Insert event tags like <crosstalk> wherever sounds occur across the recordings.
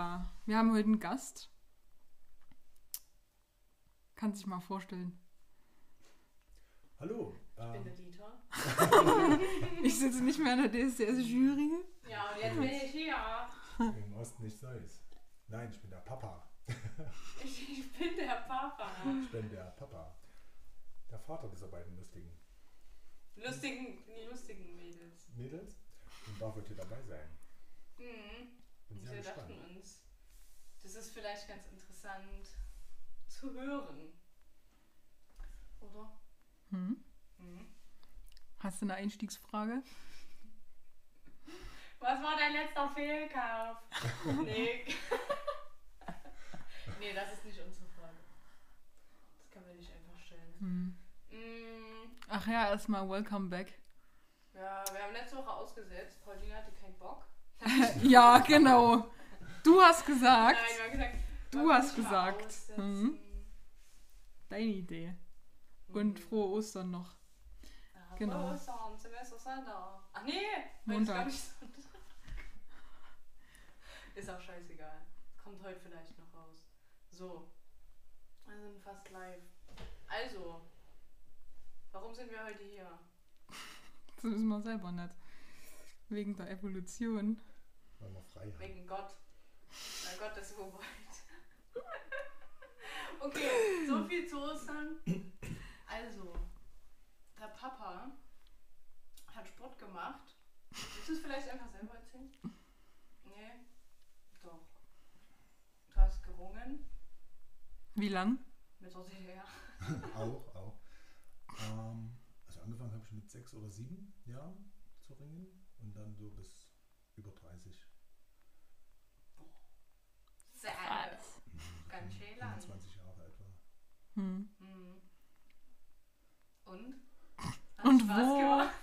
Ja, wir haben heute einen Gast. Kann sich mal vorstellen. Hallo! Ich bin der Ähm, Dieter. <laughs> Ich sitze nicht mehr in der DSDS-Jury. Ja, und jetzt bin ich hier. Im Osten nichts Neues. Nein, ich bin der Papa. <laughs> Ich, ich bin der Papa. Ich bin der Papa. Der Vater dieser beiden lustigen Lustigen, die lustigen Mädels. Mädels. Und darf heute dabei sein. Mhm. Bin Und sehr wir dachten uns, das ist vielleicht ganz interessant zu hören. Oder? Hm? Mhm. Hast du eine Einstiegsfrage? Was war dein letzter Fehlkauf? <laughs> nee. <laughs> nee, das ist nicht unsere Frage. Das können wir nicht einfach stellen. Hm. Mm, Ach ja, erstmal welcome back. ja, wir haben letzte Woche ausgesetzt. Pauline hatte keinen Bock. <laughs> Ja, genau. Du hast gesagt, Nein, wir haben gesagt, Du hast gesagt. Mhm. deine Idee. Und Mhm. frohe Ostern noch. Ja, genau. frohe Ostern, Silvester Sonntag. Ach nee, ist Montag. gar nicht Sonntag. <laughs> Ist auch scheißegal. Kommt heute vielleicht noch raus. So. Wir sind fast live. Also, warum sind wir heute hier? Das wissen wir selber nicht. Wegen der Evolution. Weil wir frei haben. Wegen Gott. Weil Gott das so wollte. <laughs> okay, so viel zu Ostern. Also, der Papa hat Sport gemacht. Willst du es vielleicht einfach selber erzählen? Nee? Doch. Du hast gerungen Wie lang? mit der DDR. <laughs> auch, auch. Ähm, also angefangen habe ich mit sechs oder sieben Jahren zu ringen und dann so bis über 30. Sehr. Ganz schön lang. 25 Jahre etwa. Hm. Mhm. Und? Und Spaß wo? gemacht?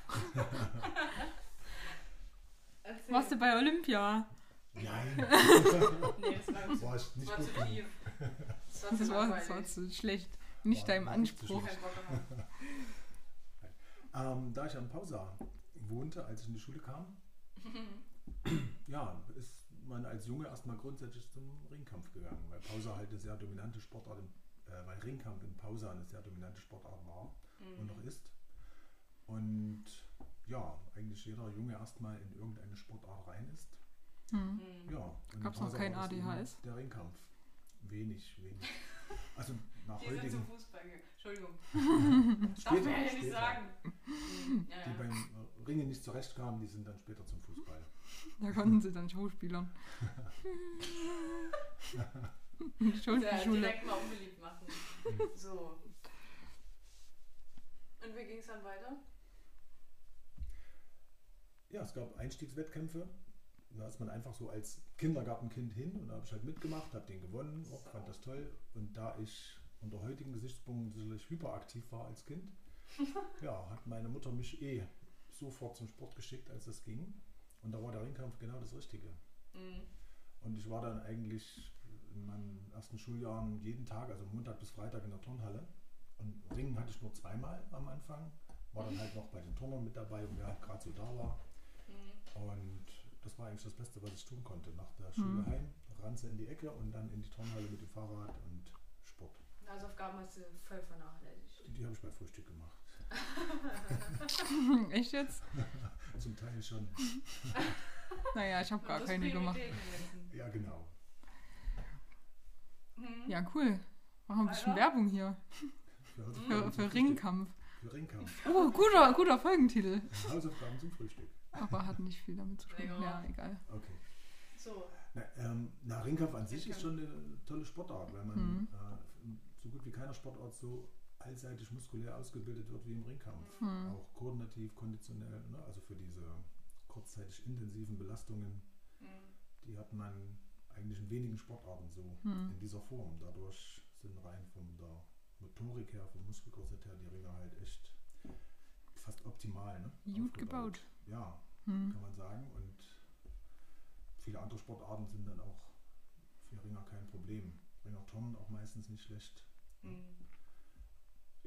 <laughs> Warst du bei Olympia? Nein, <laughs> Nee, das war, ich nicht war gut zu tief. <laughs> Das war Das zu war, das war zu schlecht. Nicht War- deinem Anspruch. Ähm, da ich am Pausa wohnte, als ich in die Schule kam, ja, ist man als Junge erstmal grundsätzlich zum Ringkampf gegangen, weil Pausa halt eine sehr dominante Sportart, im- äh, weil Ringkampf in Pausa eine sehr dominante Sportart war und Mhm. noch ist. Und ja, eigentlich jeder Junge erstmal in irgendeine Sportart rein ist. Hm. Mhm. Ja, und in Gab's noch kein ADHS? Der Ringkampf. Wenig, wenig. <laughs> Also nach Die sind heutigen, zum Fußball gegangen. Entschuldigung. <laughs> Darf später, man ja nicht später. sagen. Mhm. Ja, die ja. beim Ringen nicht zurechtkamen, die sind dann später zum Fußball. <laughs> Da konnten sie dann Schauspielern. <laughs> Ja, Schauspielschule. direkt mal unbeliebt machen. So. Und wie ging es dann weiter? Ja, es gab Einstiegswettkämpfe. Da ist man einfach so als Kindergartenkind hin und da habe ich halt mitgemacht, habe den gewonnen, auch, fand das toll. Und da ich unter heutigen Gesichtspunkten sicherlich hyperaktiv war als Kind, <laughs> ja, hat meine Mutter mich eh sofort zum Sport geschickt, als es ging. Und da war der Ringkampf genau das Richtige. Mhm. Und ich war dann eigentlich in meinen ersten Schuljahren jeden Tag, also Montag bis Freitag in der Turnhalle. Und Ringen hatte ich nur zweimal am Anfang. War dann halt noch bei den Turnern mit dabei und wer halt gerade so da war. Mhm. Und das war eigentlich das Beste, was ich tun konnte. Nach der Schule Mhm. heim, Ranze in die Ecke und dann in die Turnhalle mit dem Fahrrad und Sport. Hausaufgaben hast du voll vernachlässigt. Die, die habe ich bei Frühstück gemacht. <laughs> Echt jetzt? <laughs> Zum Teil schon. <laughs> Naja, ich habe gar keine gemacht. Ja, genau. Mhm. Ja, cool. Machen wir ein bisschen Weiter? Werbung hier. Für, Für, für. Ringkampf. Für Ringkampf. Oh, guter, guter Folgentitel. Hausaufgaben zum Frühstück. Aber hat nicht viel damit zu tun. Egal. Ja, egal. Okay. So. Na, ähm, na, Ringkampf an sich ist schon eine tolle Sportart, weil man Mhm. äh, so gut wie keiner Sportart so allseitig muskulär ausgebildet wird wie im Ringkampf. Hm. Auch koordinativ, konditionell, ne? also für diese kurzzeitig intensiven Belastungen, Mhm. die hat man eigentlich in wenigen Sportarten so Hm. in dieser Form. Dadurch sind rein von der Motorik her, vom Muskelkorsett her, die Ringe halt echt fast optimal. Ne? Gut gebaut. Ja, Hm. kann man sagen. Und viele andere Sportarten sind dann auch für Ringer kein Problem. Ringer Turnen auch meistens nicht schlecht. Mhm.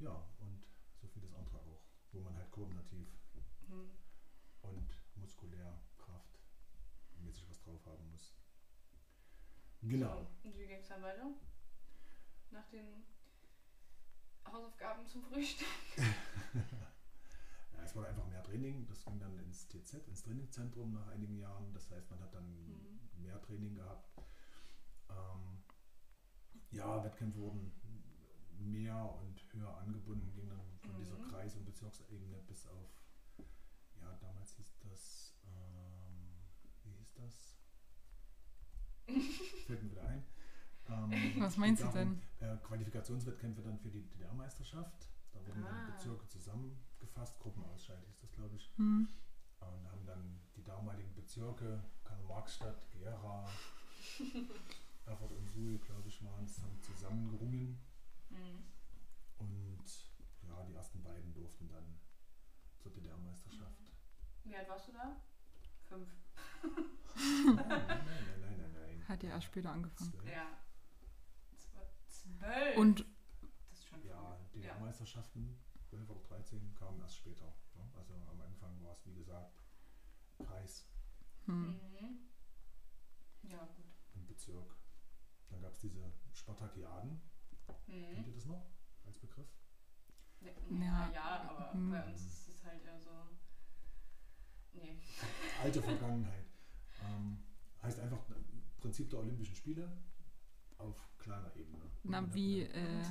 Ja, und so vieles andere auch, wo man halt koordinativ Mhm. und muskulär Kraft mäßig was drauf haben muss. Genau. So, und wie ging es dann weiter? Nach den Hausaufgaben zum Frühstück? <laughs> Ja, es war einfach mehr Training. Das ging dann ins TZ, ins Trainingszentrum nach einigen Jahren. Das heißt, man hat dann Mhm. mehr Training gehabt. Ähm, ja, Wettkämpfe wurden mehr und höher angebunden, ging dann von dieser Mhm. Kreis- und Bezirksebene bis auf, ja, damals hieß das, ähm, wie hieß das? <laughs> Fällt mir wieder ein. Ähm, <laughs> Was meinst du darum, Äh, Qualifikationswettkämpfe dann für die DDR-Meisterschaft. Da wurden Ah. dann Bezirke zusammengefasst, Gruppenausscheid hieß das, glaube ich. Hm. Und haben dann die damaligen Bezirke, Karl-Marx-Stadt, Gera, <laughs> Erfurt und Suhl, glaube ich, waren es, haben zusammengerungen. Mhm. Und ja, die ersten beiden durften dann zur DDR-Meisterschaft. Wie alt warst du da? Fünf. Nein, nein, nein, nein, nein. Hat ja erst später angefangen. Zwölf. Ja. Zwölf. Und das ist schon Ja. DDR-Meisterschaften, 12 oder 13, kamen erst später. ne? Also am Anfang war es, wie gesagt, Kreis hm. Mhm. Ja, gut. und Bezirk. Dann gab es diese Spartakiaden. Kennt Mhm. ihr das noch als Begriff? Ja, Ja. ja, aber Mhm. bei uns ist es halt eher so. Nee. <laughs> Alte Vergangenheit. Ähm, heißt einfach Prinzip der Olympischen Spiele auf kleiner Ebene. Na, wie, äh,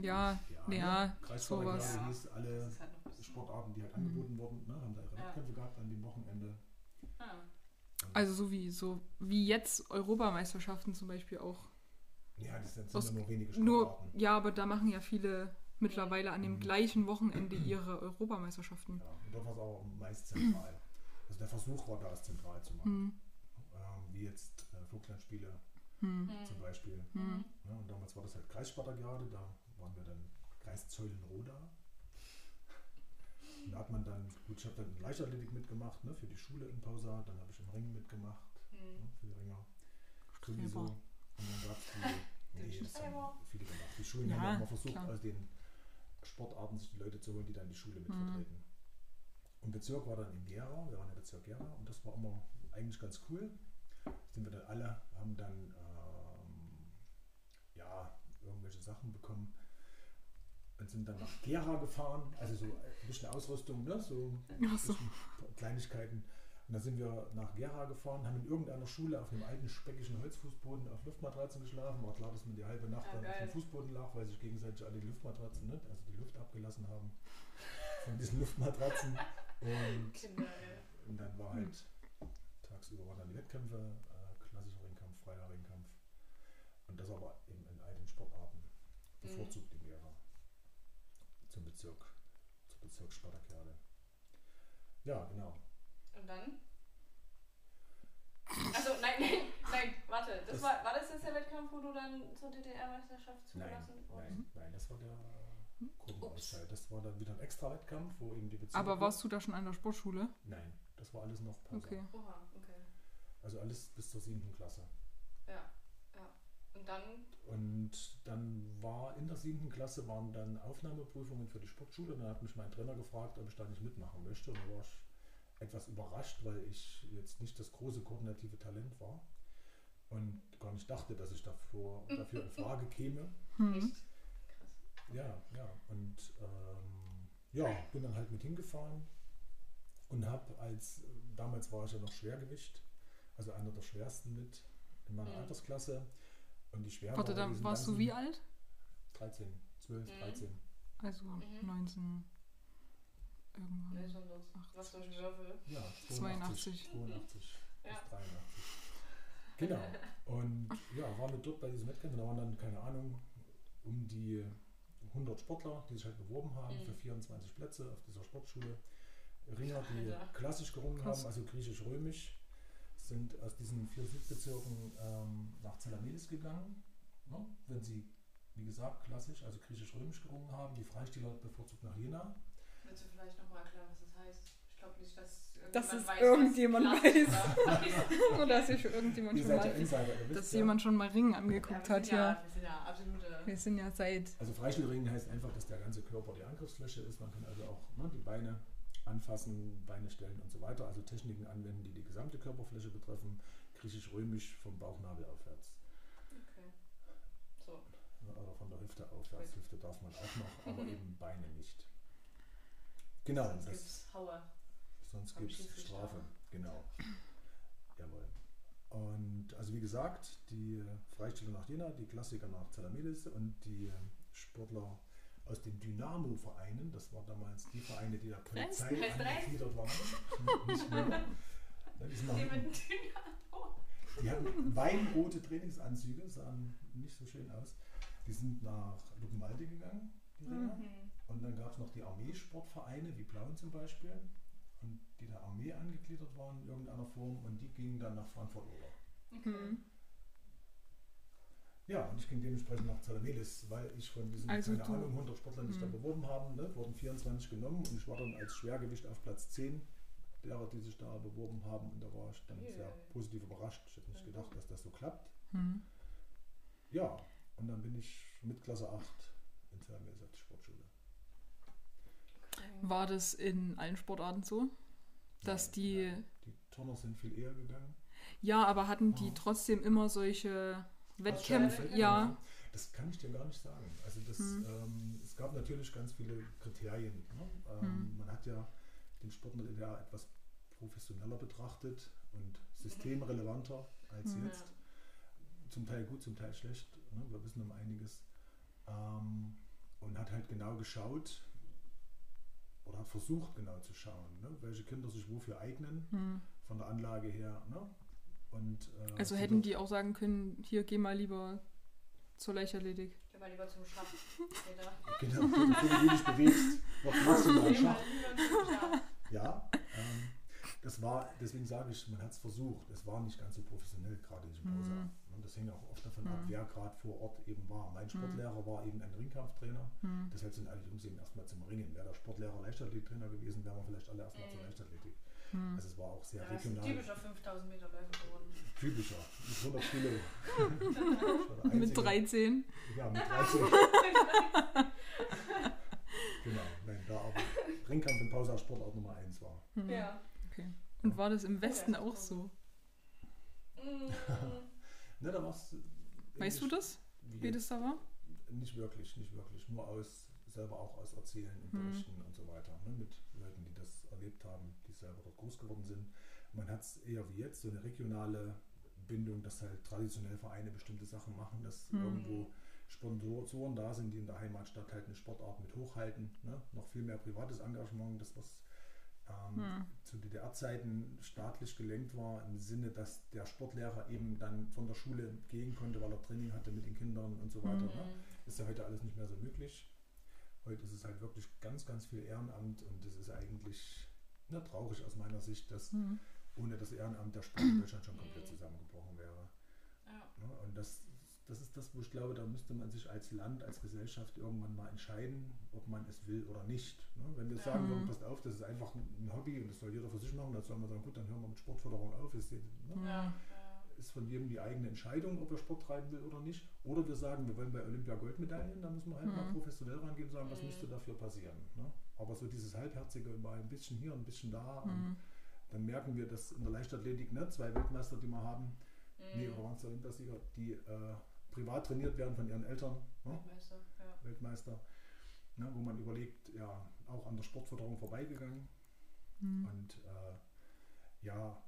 ja, ja, ja, ne? Sowas. Ja. hieß, alle halt Sportarten, die halt Mhm. angeboten wurden, ne, haben da ihre Ja. Wettkämpfe gehabt an dem Wochenende. Ah. Und Also so wie, so wie jetzt Europameisterschaften zum Beispiel auch. Ja, das sind, aus- nur wenige Nur, Sportarten. ja, aber da machen ja viele mittlerweile an dem Mhm. gleichen Wochenende ihre Europameisterschaften. Ja, und dort war es auch meist zentral. Also der Versuch war da, es zentral zu machen. Hm. Ähm, wie jetzt äh, Vogtlandspiele Hm. zum Beispiel. Hm. Ja, und damals war das halt Kreisspartakiade, da waren wir dann Kreis Zeulenroda. Und da hat man dann, gut, ich habe dann in Leichtathletik mitgemacht, ne, für die Schule in Pausa, dann habe ich im Ring mitgemacht, ne, Mhm. für die Ringer. Sowieso. Und dann gab es die, nee, das haben viele gemacht. Die Schulen Ja, haben auch mal versucht, klar. aus den Sportarten sich die Leute zu holen, die dann die Schule mit Mhm. vertreten. Und Bezirk war dann in Gera, wir waren ja Bezirk Gera und das war immer eigentlich ganz cool. Sind wir dann alle, haben dann ähm, ja, irgendwelche Sachen bekommen und sind dann nach Gera gefahren, also so ein bisschen Ausrüstung, ne? so so. bisschen Kleinigkeiten. Und dann sind wir nach Gera gefahren, haben in irgendeiner Schule auf einem alten speckigen Holzfußboden auf Luftmatratzen geschlafen. War klar, dass man die halbe Nacht Ah, dann auf dem Fußboden lag, weil sich gegenseitig alle die Luftmatratzen, ne? also die Luft abgelassen haben von diesen Luftmatratzen. Und, Kinder, und dann war halt tagsüber waren dann die Wettkämpfe, äh, klassischer Ringkampf, freier Ringkampf. Und das aber in all den Sportarten, bevorzugt in Gera. Zum Bezirk, zur Bezirksspartakiade. Ja, genau. Und dann? Also nein, nein, nein, warte. Das Das- war, war das jetzt der Wettkampf, wo du dann zur DDR-Meisterschaft zugelassen wurdest? nein, nein, das war der Kurvenausscheid. Das war dann wieder ein extra Wettkampf, wo eben die Bezirke. Aber warst du da schon an der Sportschule? Nein, das war alles noch Pause. Okay. Oha, okay. Also alles bis zur siebten Klasse. Ja, ja. Und dann, Und dann war in der siebten Klasse waren dann Aufnahmeprüfungen für die Sportschule. Und dann hat mich mein Trainer gefragt, ob ich da nicht mitmachen möchte. Und da war ich etwas überrascht, weil ich jetzt nicht das große koordinative Talent war und gar nicht dachte, dass ich dafür, dafür in Frage käme. Hm. Ja, ja. Und ähm, ja, bin dann halt mit hingefahren und habe als, damals war ich ja noch Schwergewicht, also einer der schwersten mit in meiner Mhm. Altersklasse. Und die schwer Warte, war dann warst du wie alt? 13, 12, Mhm. 13. Also Mhm. 19 irgendwann. Nee, schon los. Was für ein Würfel. Ja, 82. 82 Ja. bis 83. Genau. Und ja, waren wir dort bei diesem Wettkampf. und Da waren dann, keine Ahnung, um die 100 Sportler, die sich halt beworben haben Mhm. für 24 Plätze auf dieser Sportschule. Ringer, die Alter. klassisch gerungen Krass. haben, also griechisch-römisch, sind aus diesen vier Südbezirken ähm, nach Zelamelis gegangen. Ne? Wenn sie, wie gesagt, klassisch, also griechisch-römisch gerungen haben. Die Freistieler bevorzugt nach Jena. Willst du vielleicht nochmal erklären, was das heißt? Ich glaube, wirklich, dass Dass es was irgendjemand Klasse weiß. war. <laughs> Oder dass sich schon irgendjemand Ihr schon ja mal, Insider, wisst dass ja. jemand schon mal Ringen Ja, angeguckt wir hat sind hier. ja, wir sind ja absolute. Wir sind ja seit. Also Freistilringen heißt einfach, dass der ganze Körper die Angriffsfläche ist. Man kann also auch ne, die Beine anfassen, Beine stellen und so weiter. Also Techniken anwenden, die die gesamte Körperfläche betreffen. Griechisch-römisch vom Bauchnabel aufwärts. Okay. So. Oder von der Hüfte aufwärts. Hüfte darf man auch noch, aber <laughs> eben Beine nicht. Genau, Sonst das, gibt's Hauer. sonst gibt es. Strafe. Genau. Jawohl. Und also wie gesagt, die Freisteller nach Jena, die Klassiker nach Zalamedes und die Sportler aus den Dynamo-Vereinen, das waren damals die Vereine, die der Polizei angegliedert waren. Nicht mehr. Die, hatten weinrote Trainingsanzüge, sahen nicht so schön aus. Die sind nach Luckenwalde gegangen, die Ringer. Mhm. Und dann gab es noch die Armeesportvereine, wie Blauen zum Beispiel, und die der Armee angegliedert waren in irgendeiner Form und die gingen dann nach Frankfurt oder. Okay. Hm. Ja, und ich ging dementsprechend nach Zalamelis, weil ich von diesen, Also keine Ahnung, 100 Sportlern, die sich da Hm. beworben haben, ne, wurden 24 genommen und ich war dann als Schwergewicht auf Platz 10 derer, die sich da beworben haben und da war ich dann Yeah. sehr positiv überrascht. Ich hätte nicht gedacht, dass das so klappt. Hm. Ja, und dann bin ich mit Klasse 8 in Zalamelis auf die Sportschule. War das in allen Sportarten so? Dass Nein, die- nein, die Turner sind viel eher gegangen. Ja, aber hatten die Oh. trotzdem immer solche Wettkämpfe? Wettkämpfe? Ja. Das kann ich dir gar nicht sagen. Also das, Hm. ähm, es gab natürlich ganz viele Kriterien. Ne? Ähm, Hm. Man hat ja den Sport in der etwas professioneller betrachtet und systemrelevanter als Mhm. jetzt. Zum Teil gut, zum Teil schlecht. Ne? Wir wissen um einiges. Ähm, und hat halt genau geschaut oder hat versucht genau zu schauen, ne? welche Kinder sich wofür eignen, Hm. von der Anlage her. Ne? Und, äh, Also hätten die auch sagen können, hier geh mal lieber zur Leichtathletik. Geh mal lieber zum Schach. <laughs> Genau, bevor du dich bewegst, maximal Geh mal Schach. lieber zum Schach. Ja, ähm, das war, deswegen sage ich, man hat es versucht. Es war nicht ganz so professionell, gerade in diesem Mhm. Pausa. Und das hing auch oft davon ab, Mhm. wer gerade vor Ort eben war. Mein Sportlehrer war eben ein Ringkampftrainer. Hm. Deshalb sind alle Jungs eben erstmal zum Ringen. Wäre der Sportlehrer Leichtathletiktrainer gewesen, wären wir vielleicht alle erstmal zur Mhm. Leichtathletik. Also es war auch sehr Ja, das regional. typischer 5000 Meter Läufer geworden. Typischer. Mit 100 Kilo. <laughs> Mit Einzige- 13. Ja, mit <laughs> 13. genau, nein, da aber Ringkampf in Pause als Sportart Nummer 1 war. Ja. Okay. Und war das im Westen das ist auch so. Mhm. Ne, da war's Weißt du das, Wie wie das da war? Nicht wirklich, nicht wirklich. Nur aus, selber auch aus Erzählen und Hm. Berichten und so weiter. Ne, mit Leuten, die das erlebt haben, die selber dort groß geworden sind. Man hat es eher wie jetzt, so eine regionale Bindung, dass halt traditionell Vereine bestimmte Sachen machen, dass Hm. irgendwo Sponsoren da sind, die in der Heimatstadt halt eine Sportart mit hochhalten. Ne? Noch viel mehr privates Engagement, das was ähm, Hm. zu DDR-Zeiten staatlich gelenkt war, im Sinne, dass der Sportlehrer eben dann von der Schule gehen konnte, weil er Training hatte mit den Kindern und so weiter. Ne? Mhm. Ist ja heute alles nicht mehr so möglich. Heute ist es halt wirklich ganz, ganz viel Ehrenamt und es ist eigentlich ne, traurig aus meiner Sicht, dass Hm. ohne das Ehrenamt der Sport in Deutschland schon komplett zusammengebrochen wäre. Ja. Ne? Und das, das ist das, wo ich glaube, da müsste man sich als Land, als Gesellschaft irgendwann mal entscheiden, ob man es will oder nicht. Ne? Wenn wir sagen würden, Mhm. passt auf, das ist einfach ein Hobby und das soll jeder für sich machen, dann soll man sagen, gut, dann hören wir mit Sportförderung auf. Ist, ne? Ist von jedem die eigene Entscheidung, ob er Sport treiben will oder nicht. Oder wir sagen, wir wollen bei Olympia Goldmedaillen, dann müssen wir halt mal Mhm. professionell rangehen und sagen, was Mhm. müsste dafür passieren. Ne? Aber so dieses Halbherzige mal ein bisschen hier, ein bisschen da. Und Hm. dann merken wir, dass in der Leichtathletik ne, zwei Weltmeister, die wir haben, nee, Mhm. oder waren es Olympiasieger, die äh, privat trainiert werden von ihren Eltern, ne, Weltmeister, ja. Weltmeister, ne, wo man überlegt, ja, auch an der Sportförderung vorbeigegangen. Hm. Und äh, ja,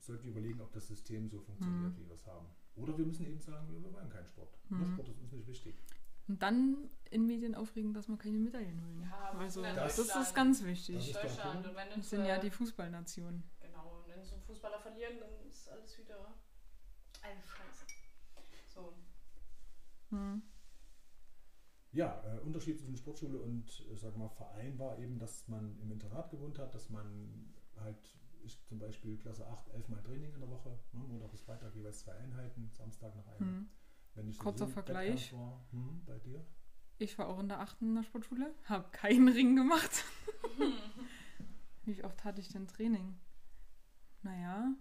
sollten wir überlegen, ob das System so funktioniert, Mhm. wie wir es haben. Oder wir müssen eben sagen, wir, wollen keinen Sport. Ne, Mhm. Sport ist uns nicht wichtig. Und dann in Medien aufregen, dass wir keine Medaillen holen. Ja, also, das, Deutschland- ist ganz Das wichtig. ist der Deutschland. Und wenn Wir uns, sind ja die Fußballnation. Genau, und wenn so Fußballer verlieren, dann ist alles wieder eine Scheiße. So. Hm. Ja, äh, Unterschied zwischen Sportschule und äh, sag mal Verein war eben, dass man im Internat gewohnt hat, dass man halt, ich zum Beispiel Klasse 8, 11 Mal Training in der Woche, ne, Montag bis Freitag jeweils zwei Einheiten, Samstag nach einem. Hm. Wenn ich Kurzer sowieso im Vergleich. War, hm, bei dir? Ich war auch in der 8. in der Sportschule, habe keinen Ring gemacht. <laughs> Wie oft hatte ich denn Training? Naja,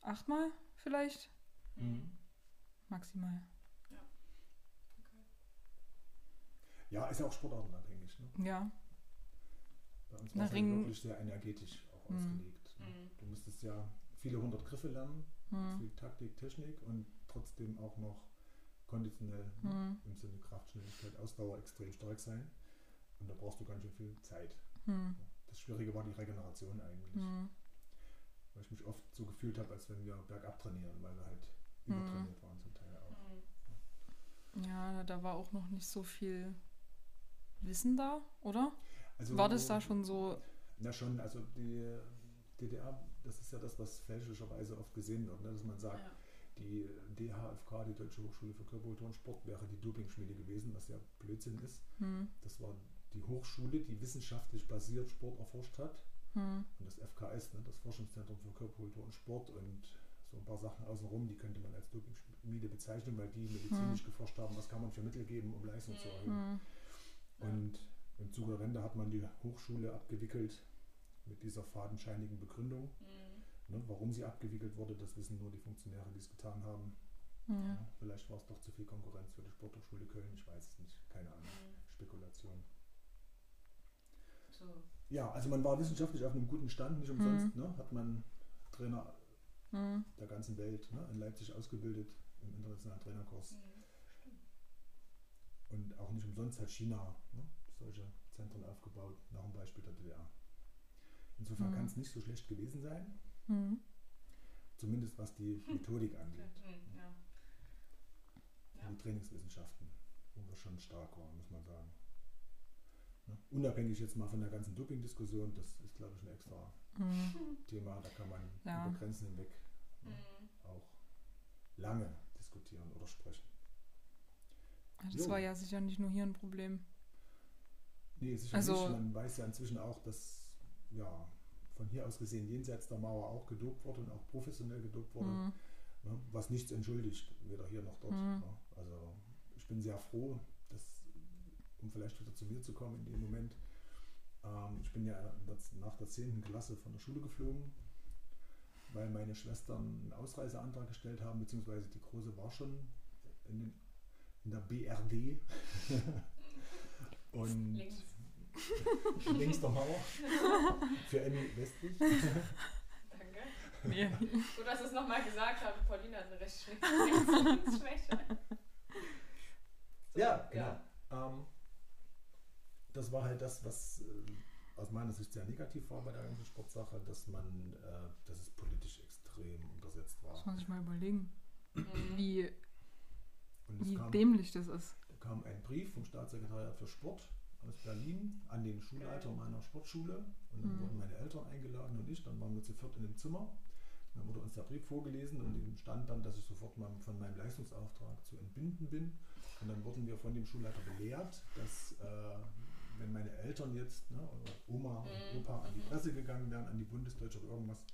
achtmal vielleicht, Mhm. Maximal. Ja, ist ja auch sportartenabhängig. Ne? Ja. Bei uns war es Ring- wirklich sehr energetisch auch Mhm. ausgelegt. Ne? Mhm. Du musstest ja viele hundert Griffe lernen, Hm. viel Taktik, Technik und trotzdem auch noch konditionell ne? Hm. im Sinne Kraft, Schnelligkeit, Ausdauer extrem stark sein. Und da brauchst du ganz schön viel Zeit. Hm. Das Schwierige war die Regeneration eigentlich. Hm. Weil ich mich oft so gefühlt habe, als wenn wir bergab trainieren, weil wir halt Mhm. übertrainiert waren. Mhm. Ja, da war auch noch nicht so viel Wissen da, oder? Also, War das da schon so? Na schon, also die DDR, das ist ja das, was fälschlicherweise oft gesehen wird, ne? dass man sagt, Ja. die DHFK, die Deutsche Hochschule für Körperkultur und Sport, wäre die Dopingschmiede gewesen, was ja Blödsinn ist. Hm. Das war die Hochschule, die wissenschaftlich basiert Sport erforscht hat. Hm. Und das FKS, ne, das Forschungszentrum für Körperkultur und Sport und so ein paar Sachen außenrum, die könnte man als Dopingschmiede bezeichnen, weil die medizinisch geforscht haben, was kann man für Mittel geben, um Leistung zu erhöhen. Hm. Und im Zuge der Wende hat man die Hochschule abgewickelt mit dieser fadenscheinigen Begründung. Mhm. Ne, warum sie abgewickelt wurde, das wissen nur die Funktionäre, die es getan haben. Hm. Ja, vielleicht war es doch zu viel Konkurrenz für die Sporthochschule Köln, ich weiß es nicht, keine Ahnung. Mhm. Spekulation. So. Ja, also man war wissenschaftlich auf einem guten Stand, nicht umsonst ne, hat man Trainer Hm. der ganzen Welt ne, in Leipzig ausgebildet im internationalen Trainerkurs. Mhm. Und auch nicht umsonst hat China ne, solche Zentren aufgebaut, nach dem Beispiel der DDR. Insofern Mhm. kann es nicht so schlecht gewesen sein, Hm. zumindest was die Methodik angeht. Mhm. Ja. Ja. Die Trainingswissenschaften, wo wir schon stark waren, muss man sagen. Ne? Unabhängig jetzt mal von der ganzen Doping-Diskussion, das ist, glaube ich, ein extra Hm. Thema, da kann man Ja. über Grenzen hinweg Mhm. auch lange diskutieren oder sprechen. Das Jo. war ja sicher nicht nur hier ein Problem. Nee, sicher Also- nicht. Man weiß ja inzwischen auch, dass ja, von hier aus gesehen jenseits der Mauer auch gedopt wurde und auch professionell gedopt wurde, Hm. ne, was nichts entschuldigt, weder hier noch dort. Mhm. Ne? Also ich bin sehr froh, dass, um vielleicht wieder zu mir zu kommen in dem Moment, ähm, ich bin ja nach der 10. Klasse von der Schule geflogen, weil meine Schwestern einen Ausreiseantrag gestellt haben, beziehungsweise die Große war schon in, den, in der BRD. <laughs> und Links. <laughs> links der Mauer für Emmy westlich. Danke. Nee. Gut, dass du es nochmal gesagt hast. Pauline hat eine recht schlechte Schwäche. So, Ja, genau. Ähm, das war halt das, was äh, aus meiner Sicht sehr negativ war bei der ganzen Sportsache, dass man, äh, dass es politisch extrem untersetzt Muss war. man sich mal überlegen, Mhm. wie, wie kam, dämlich das ist. kam ein Brief vom Staatssekretariat für Sport aus Berlin an den Schulleiter Okay. meiner Sportschule. Und dann Mhm. wurden meine Eltern eingeladen und ich. Dann waren wir zu viert in dem Zimmer. Dann wurde uns der Brief vorgelesen und in dem stand dann, dass ich sofort mal von meinem Leistungsauftrag zu entbinden bin. Und dann wurden wir von dem Schulleiter belehrt, dass äh, wenn meine Eltern jetzt, ne, oder Oma und Mhm, Opa an die mhm. Presse gegangen wären, an die Bundesdeutsche oder irgendwas,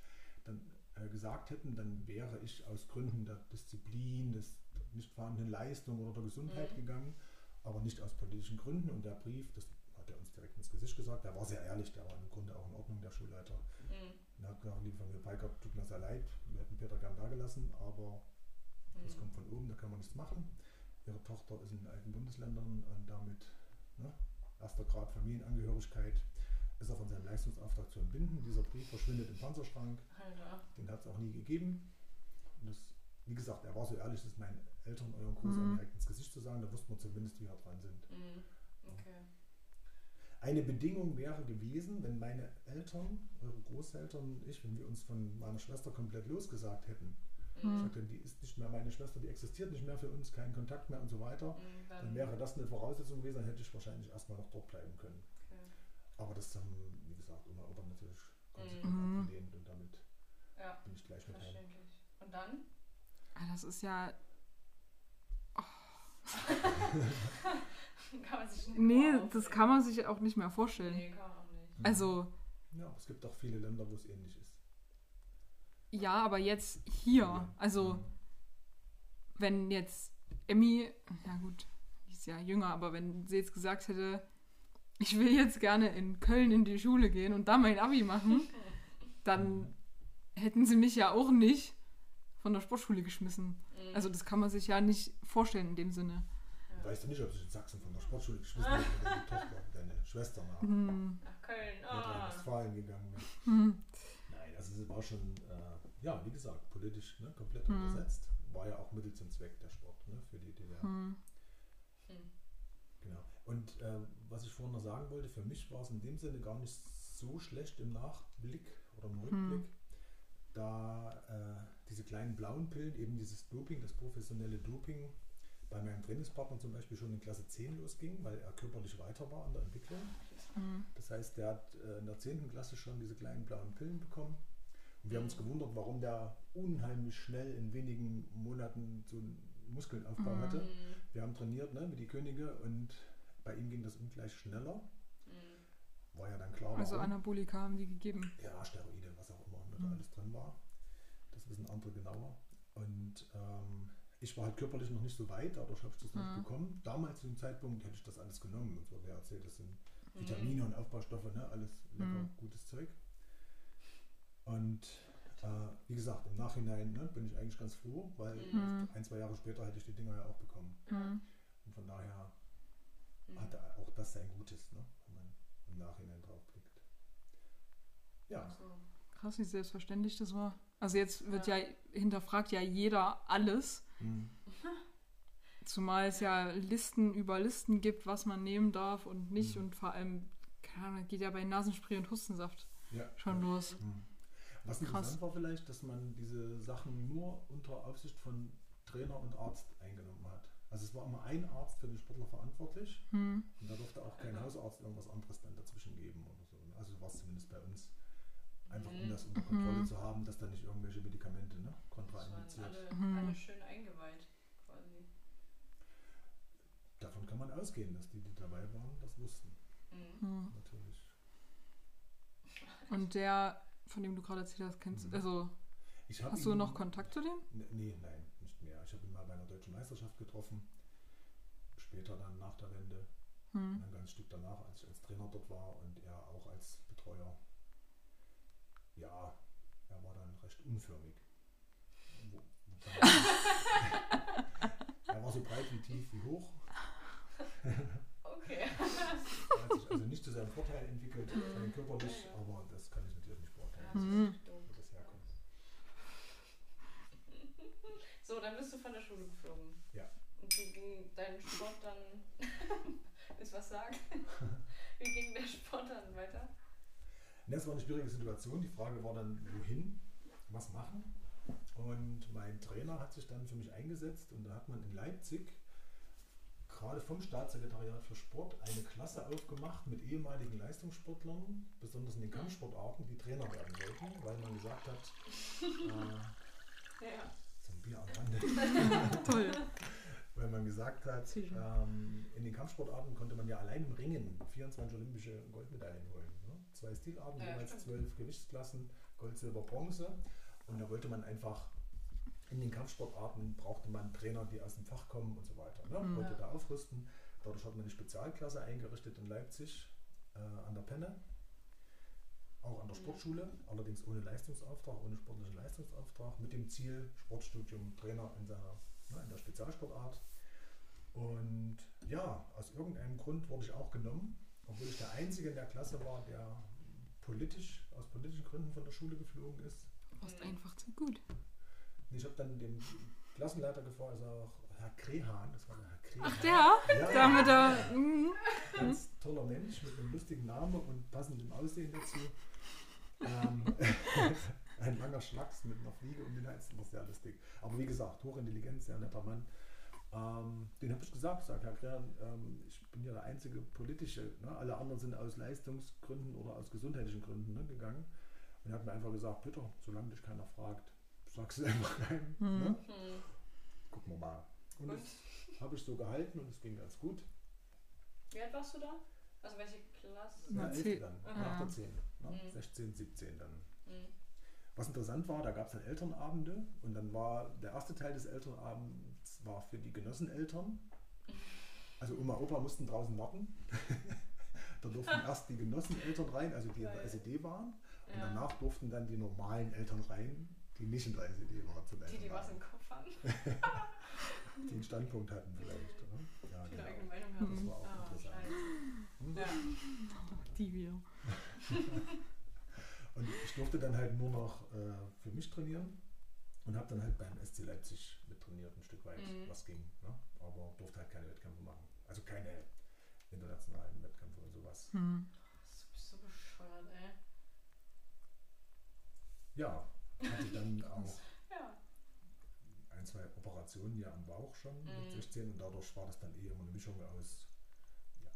dann äh, gesagt hätten, dann wäre ich aus Gründen der Disziplin, des nicht vorhandenen Leistung oder der Gesundheit Mhm. gegangen, aber nicht aus politischen Gründen. Und der Brief, das hat er uns direkt ins Gesicht gesagt, der war sehr ehrlich, der war im Grunde auch in Ordnung, der Schulleiter. Mhm. Er hat gesagt, liebe Familie Peikert, tut mir sehr leid, wir hätten Peter gern da gelassen, aber das Mhm. kommt von oben, da kann man nichts machen. Ihre Tochter ist in den alten Bundesländern und damit ne, erster Grad Familienangehörigkeit ist er von seinem Leistungsauftrag zu entbinden. Dieser Brief verschwindet im Panzerschrank, Alter. den hat es auch nie gegeben. Und das, wie gesagt, er war so ehrlich, das meinen Eltern, euren Großeltern Mhm. direkt ins Gesicht zu sagen, da wusste man zumindest, wie wir dran sind. Mhm. Okay. Eine Bedingung wäre gewesen, wenn meine Eltern, eure Großeltern und ich, wenn wir uns von meiner Schwester komplett losgesagt hätten. Mhm. Sagte, die ist nicht mehr meine Schwester, die existiert nicht mehr für uns, kein Kontakt mehr und so weiter. Mhm, Dann wäre das eine Voraussetzung gewesen, dann hätte ich wahrscheinlich erstmal noch dort bleiben können. Okay. Aber das haben, wie gesagt, und Opa natürlich konsequent Mhm. abgelehnt und damit Ja, bin ich gleich mit heim. Und dann? Ah, Das ist ja. <laughs> kann man sich nicht Nee, das kann man sich auch nicht mehr vorstellen. Nee, kann man auch nicht. Also, Ja, es gibt auch viele Länder, wo es ähnlich ist. Ja, aber jetzt hier. Also, wenn jetzt Emmy, na gut, die ist ja jünger, aber wenn sie jetzt gesagt hätte, ich will jetzt gerne in Köln in die Schule gehen und da mein Abi machen, <laughs> dann hätten sie mich ja auch nicht von der Sportschule geschmissen. Mhm. Also das kann man sich ja nicht vorstellen in dem Sinne. Weißt du nicht, ob sich in Sachsen von der Sportschule <laughs> geschmissen hat oder deine Tochter, deine Schwester nach Hm. Nach Köln. Ah. Nordrhein-Westfalen gegangen ist. Hm. Nein, also es war schon, ja, wie gesagt, politisch ne, komplett Hm. untersetzt. War ja auch Mittel zum Zweck der Sport ne, für die DDR. Hm. Hm. Genau. Und äh, was ich vorhin noch sagen wollte, für mich war es in dem Sinne gar nicht so schlecht im Nachblick oder im Rückblick, da äh, diese kleinen blauen Pillen, eben dieses Doping, das professionelle Doping, bei meinem Trainingspartner zum Beispiel schon in Klasse 10 losging, weil er körperlich weiter war an der Entwicklung. Hm. Das heißt, der hat äh, in der 10. Klasse schon diese kleinen blauen Pillen bekommen. Wir haben uns gewundert, warum der unheimlich schnell in wenigen Monaten so einen Muskelaufbau Mhm. hatte. Wir haben trainiert ne, wie die Könige und bei ihm ging das ungleich schneller. Mhm. War ja dann klar, Also warum. Anabolika haben die gegeben. Ja, Steroide, was auch immer da Mhm. alles drin war. Das wissen andere genauer. Und ähm, ich war halt körperlich noch nicht so weit, dadurch habe ich das nicht Mhm. bekommen. Damals zu dem Zeitpunkt hätte ich das alles genommen. Und so, wer erzählt, das sind Mhm. Vitamine und Aufbaustoffe, ne? alles lecker, Mhm. gutes Zeug. Und äh, wie gesagt, im Nachhinein ne, bin ich eigentlich ganz froh, weil Mhm. ein, zwei Jahre später hätte ich die Dinger ja auch bekommen. Hm. Und von daher Mhm. hatte auch das sein Gutes, ne, wenn man im Nachhinein drauf blickt. Ja, Ach so. Krass, wie selbstverständlich das war. Also jetzt wird ja, hinterfragt ja jeder alles. hm, <laughs> Zumal es ja Listen über Listen gibt, was man nehmen darf und nicht. Mhm. Und vor allem, keine Ahnung, geht ja bei Nasenspray und Hustensaft ja. schon los. Hm. Was Krass. interessant war vielleicht, dass man diese Sachen nur unter Aufsicht von Trainer und Arzt eingenommen hat. Also es war immer ein Arzt für den Sportler verantwortlich Hm. und da durfte auch kein Hausarzt irgendwas anderes dann dazwischen geben oder so. Also war es zumindest bei uns. Einfach um Mhm. das unter Kontrolle Mhm. zu haben, dass da nicht irgendwelche Medikamente ne, kontraindiziert. alle, Mhm. alle schön eingeweiht, quasi. Davon kann man ausgehen, dass die, die dabei waren, das wussten. Mhm. Hm. Natürlich. Und der, von dem du gerade erzählt hast, kennst Mhm. also hast du ihn- noch Kontakt zu dem? N- Nee, nein, nicht mehr. Ich habe ihn mal bei einer deutschen Meisterschaft getroffen. Später dann nach der Wende. Hm. Und ein ganzes Stück danach, als ich als Trainer dort war und er auch als Betreuer. Ja, er war dann recht unförmig. <laughs> Er war so breit wie tief wie hoch. Okay. <laughs> Er hat sich also nicht zu seinem Vorteil entwickelt, rein körperlich, aber das kann ich natürlich nicht Ja, beurteilen, das Mhm. das. So, dann bist du von der Schule geflogen. Ja. Und wie ging dein Sport dann. <laughs> Willst was sagen? <laughs> wie ging der Sport dann weiter? Es war eine schwierige Situation. Die Frage war dann, wohin, was machen. Und mein Trainer hat sich dann für mich eingesetzt und da hat man in Leipzig gerade vom Staatssekretariat für Sport eine Klasse aufgemacht mit ehemaligen Leistungssportlern, besonders in den Kampfsportarten, die Trainer werden wollten, weil man gesagt hat, äh, Ja. Bier am Rande, <laughs> Toll. weil man gesagt hat, ähm, in den Kampfsportarten konnte man ja allein im Ringen 24 olympische Goldmedaillen holen. Ne? Zwei Stilarten, Ja, jeweils stimmt. zwölf Gewichtsklassen, Gold, Silber, Bronze. Und da wollte man einfach, in den Kampfsportarten brauchte man Trainer, die aus dem Fach kommen und so weiter. Ne? Mhm. Wollte da aufrüsten. Dadurch hat man eine Spezialklasse eingerichtet in Leipzig äh, an der Penne. Auch an der. Sportschule, allerdings ohne Leistungsauftrag, ohne sportlichen Leistungsauftrag, mit dem Ziel Sportstudium Trainer in seiner ne, in der Spezialsportart. Und ja, aus irgendeinem Grund wurde ich auch genommen, obwohl ich der Einzige in der Klasse war, der politisch, aus politischen Gründen von der Schule geflogen ist. Du warst einfach zu gut. Und ich habe dann dem Klassenleiter gefragt, also auch Herr Krehan, das war der Herr Krehan. Ach, der? Ja, Da mit der. Ganz toller Mensch mit einem lustigen Namen und passendem Aussehen dazu. Ähm, <laughs> ein langer Schlacks mit einer Fliege um den Hals, das war sehr lustig. Aber wie gesagt, hochintelligent, sehr netter Mann. Ähm, den habe ich gesagt, sag Herr Krehan, ähm, ich bin ja der einzige politische, ne? alle anderen sind aus Leistungsgründen oder aus gesundheitlichen Gründen ne, gegangen. Und er hat mir einfach gesagt, bitte, solange dich keiner fragt, sagst du einfach keinem. Mhm. Ne? Hm. Gucken wir mal. Und Und? das habe ich so gehalten und es ging ganz gut. Wie alt warst du da? Also welche Klasse? Na, Ja, 11 zehn. dann, Aha. nach der 10. Ne? Mhm. 16, 17 dann. Hm. Was interessant war, da gab es dann Elternabende und dann war der erste Teil des Elternabends war für die Genosseneltern. Also Oma, Opa mussten draußen warten. <laughs> Da durften <laughs> erst die Genosseneltern rein, also die in der. SED waren. Und Ja. danach durften dann die normalen Eltern rein, die nicht in der SED waren. Zum Die, die was im Kopf haben, <laughs> die einen Standpunkt hatten vielleicht. Oder? Ja, die eine genau. eigene Meinung Das haben. war auch Ah, interessant. scheiße. Hm? Ja. Die wieder. <laughs> Und ich durfte dann halt nur noch äh, für mich trainieren und habe dann halt beim SC Leipzig mit trainiert, ein Stück weit, Mhm. was ging. Ne? Aber durfte halt keine Wettkämpfe machen. Also keine internationalen Wettkämpfe und sowas. Hm. Du bist so bescheuert, ey. Ja, hatte dann <laughs> auch Ja. ein, zwei Operationen hier am Bauch schon mit Mhm. 16 und dadurch war das dann eher immer eine Mischung aus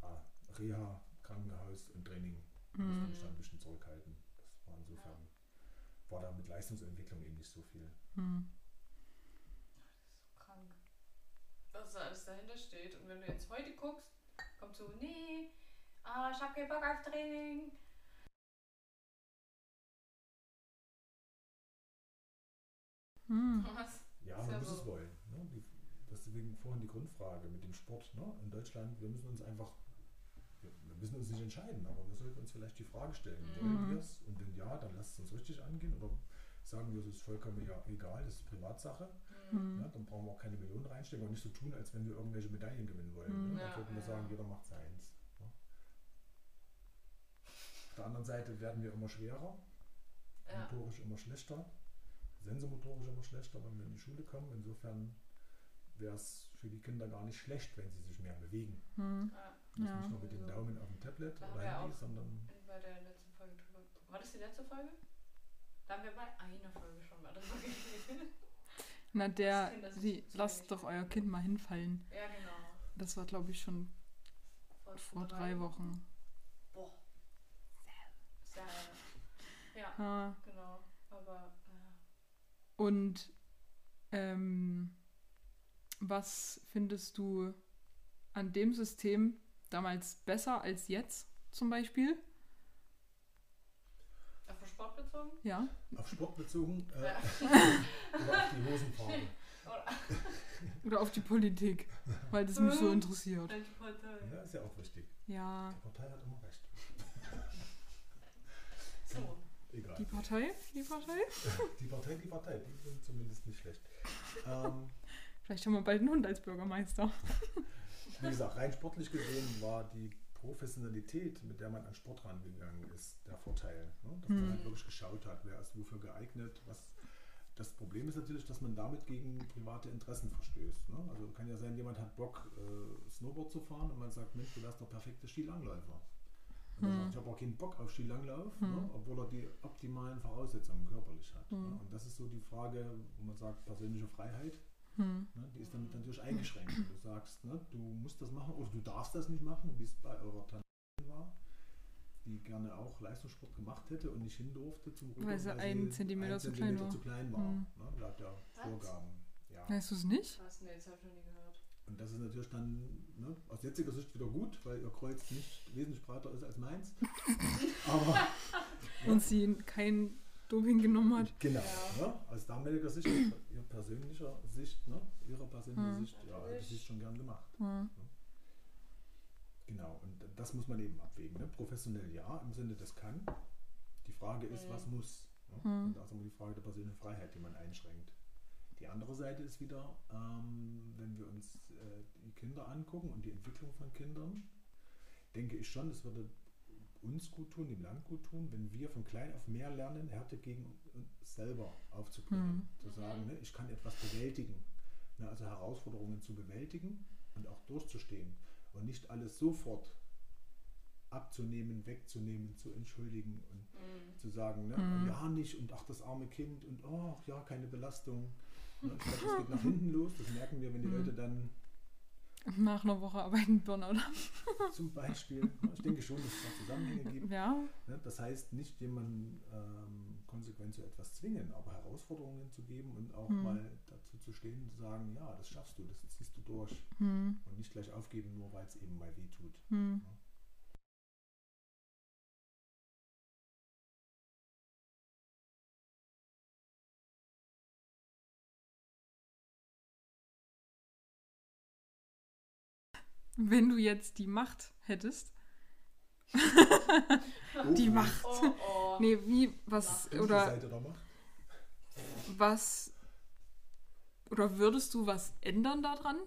ja, Reha, Krankenhaus und Training. Musste Hm. mich dann ein bisschen zurückhalten. Das war insofern, war da mit Leistungsentwicklung eben nicht so viel. Hm. So krank. Was da alles dahinter steht. Und wenn du jetzt heute guckst, kommt so, nee, ah, ich hab keinen Bock auf Training. Hm. Was? Ja, Ist man ja muss so. es wollen. Ne? Die, deswegen vorhin die Grundfrage mit dem Sport. Ne? In Deutschland, wir müssen uns einfach, wir, wir müssen uns nicht entscheiden, aber wir sollten uns vielleicht die Frage stellen, Mhm. wollen wir es? Und wenn ja, dann lasst es uns richtig angehen oder sagen wir, es ist vollkommen ja, egal, das ist Privatsache. Hm. Ne? Dann brauchen wir auch keine Millionen reinstecken und nicht so tun, als wenn wir irgendwelche Medaillen gewinnen wollen. Mhm. Ne? Ja, Dann sollten wir ja. sagen, jeder macht seins. Ne? Auf der anderen Seite werden wir immer schwerer, Ja. motorisch immer schlechter, sensomotorisch immer schlechter, wenn wir in die Schule kommen. Insofern wäre es für die Kinder gar nicht schlecht, wenn sie sich mehr bewegen. Hm. Ja. Das Ja. nicht nur mit dem Also, Daumen auf dem Tablet Da oder Handy, auch- sondern Bei der letzten Folge drüber. War das die letzte Folge? Da haben wir bei einer Folge schon mal drüber <laughs> geredet. Na, der, die, lasst doch euer Kind mal hinfallen. Ja, genau. Das war, glaube ich, schon vor drei Wochen. Boah. Sehr. Ja, Ja. genau. Aber. Und ähm, was findest du an dem System damals besser als jetzt zum Beispiel? Auf Sport bezogen? Ja. auf Sport bezogen äh, Ja. <laughs> oder auf die Hosenfarbe. Oder Oder auf die Politik, weil das mich so interessiert. welche Partei? Ja, ist ja auch wichtig. Ja. Die Partei hat immer recht. So. Egal. Die Partei? Die Partei? <laughs> Die Partei, die Partei, die sind zumindest nicht schlecht. Ähm, Vielleicht haben wir bald einen Hund als Bürgermeister. <laughs> wie gesagt, rein sportlich gesehen war die Professionalität, mit der man an Sport rangegangen ist, der Vorteil. Ne? Dass man Hm. halt wirklich geschaut hat, wer ist wofür geeignet. Was das Problem ist natürlich, dass man damit gegen private Interessen verstößt. Ne? Also kann ja sein, jemand hat Bock, äh, Snowboard zu fahren und man sagt, Mensch, du wärst der perfekte Skilangläufer. Hm. ich habe auch keinen Bock auf Skilanglauf, Hm. ne? obwohl er die optimalen Voraussetzungen körperlich hat. Hm. Ne? Und das ist so die Frage, wo man sagt, persönliche Freiheit. Hm. Ne, die ist damit natürlich eingeschränkt. Du sagst, ne, du musst das machen oder du darfst das nicht machen, wie es bei eurer Tante war, die gerne auch Leistungssport gemacht hätte und nicht hin durfte zum Rudern, Weil sie einen Zentimeter einen zu klein war. zu klein war. Hm. Ne, laut der Was? Vorgaben. Ja. Weißt du es nicht? Was? Nee, das hab ich noch nie gehört. Und das ist natürlich dann ne, aus jetziger Sicht wieder gut, weil ihr Kreuz nicht wesentlich breiter ist als meins. <laughs> Aber Und sie kein Doping genommen hat. genau, Ja. ne, aus damaliger Sicht, aus ihr persönlicher Sicht, ne, ihrer persönlichen Hm. Sicht, ja, hätte sie es schon gern gemacht. Hm. Genau, und das muss man eben abwägen. Ne? Professionell ja, im Sinne des kann. Die Frage ist, Mhm. was muss. Ne? Mhm. Und da ist immer die Frage der persönlichen Freiheit, die man einschränkt. Die andere Seite ist wieder, ähm, wenn wir uns äh, die Kinder angucken und die Entwicklung von Kindern, denke ich schon, es würde uns gut tun, dem Land gut tun, wenn wir von klein auf mehr lernen, Härte gegen uns selber aufzubringen. Mhm. Zu sagen, ne, ich kann etwas bewältigen. Ne, also Herausforderungen zu bewältigen und auch durchzustehen. Und nicht alles sofort abzunehmen, wegzunehmen, zu entschuldigen und Mhm. zu sagen, ne, Mhm. ja nicht und ach das arme Kind und oh ja, keine Belastung. Ne, ich glaube, das geht nach hinten los. Das merken wir, wenn die Mhm. Leute dann Nach einer Woche arbeiten Burnout haben. zum Beispiel, ne, ich denke schon, dass es da Zusammenhänge gibt. Ja. Ne? Das heißt, nicht jemanden ähm, konsequent zu etwas zwingen, aber Herausforderungen zu geben und auch Mhm. mal dazu zu stehen und zu sagen, ja, das schaffst du, das ziehst du durch Hm. und nicht gleich aufgeben, nur weil es eben mal weh tut. Hm. Wenn du jetzt die Macht hättest, <laughs> Die Oh, Macht. Oh, oh. Nee, wie, was, Welche oder Seite da macht? was, oder würdest du was ändern daran?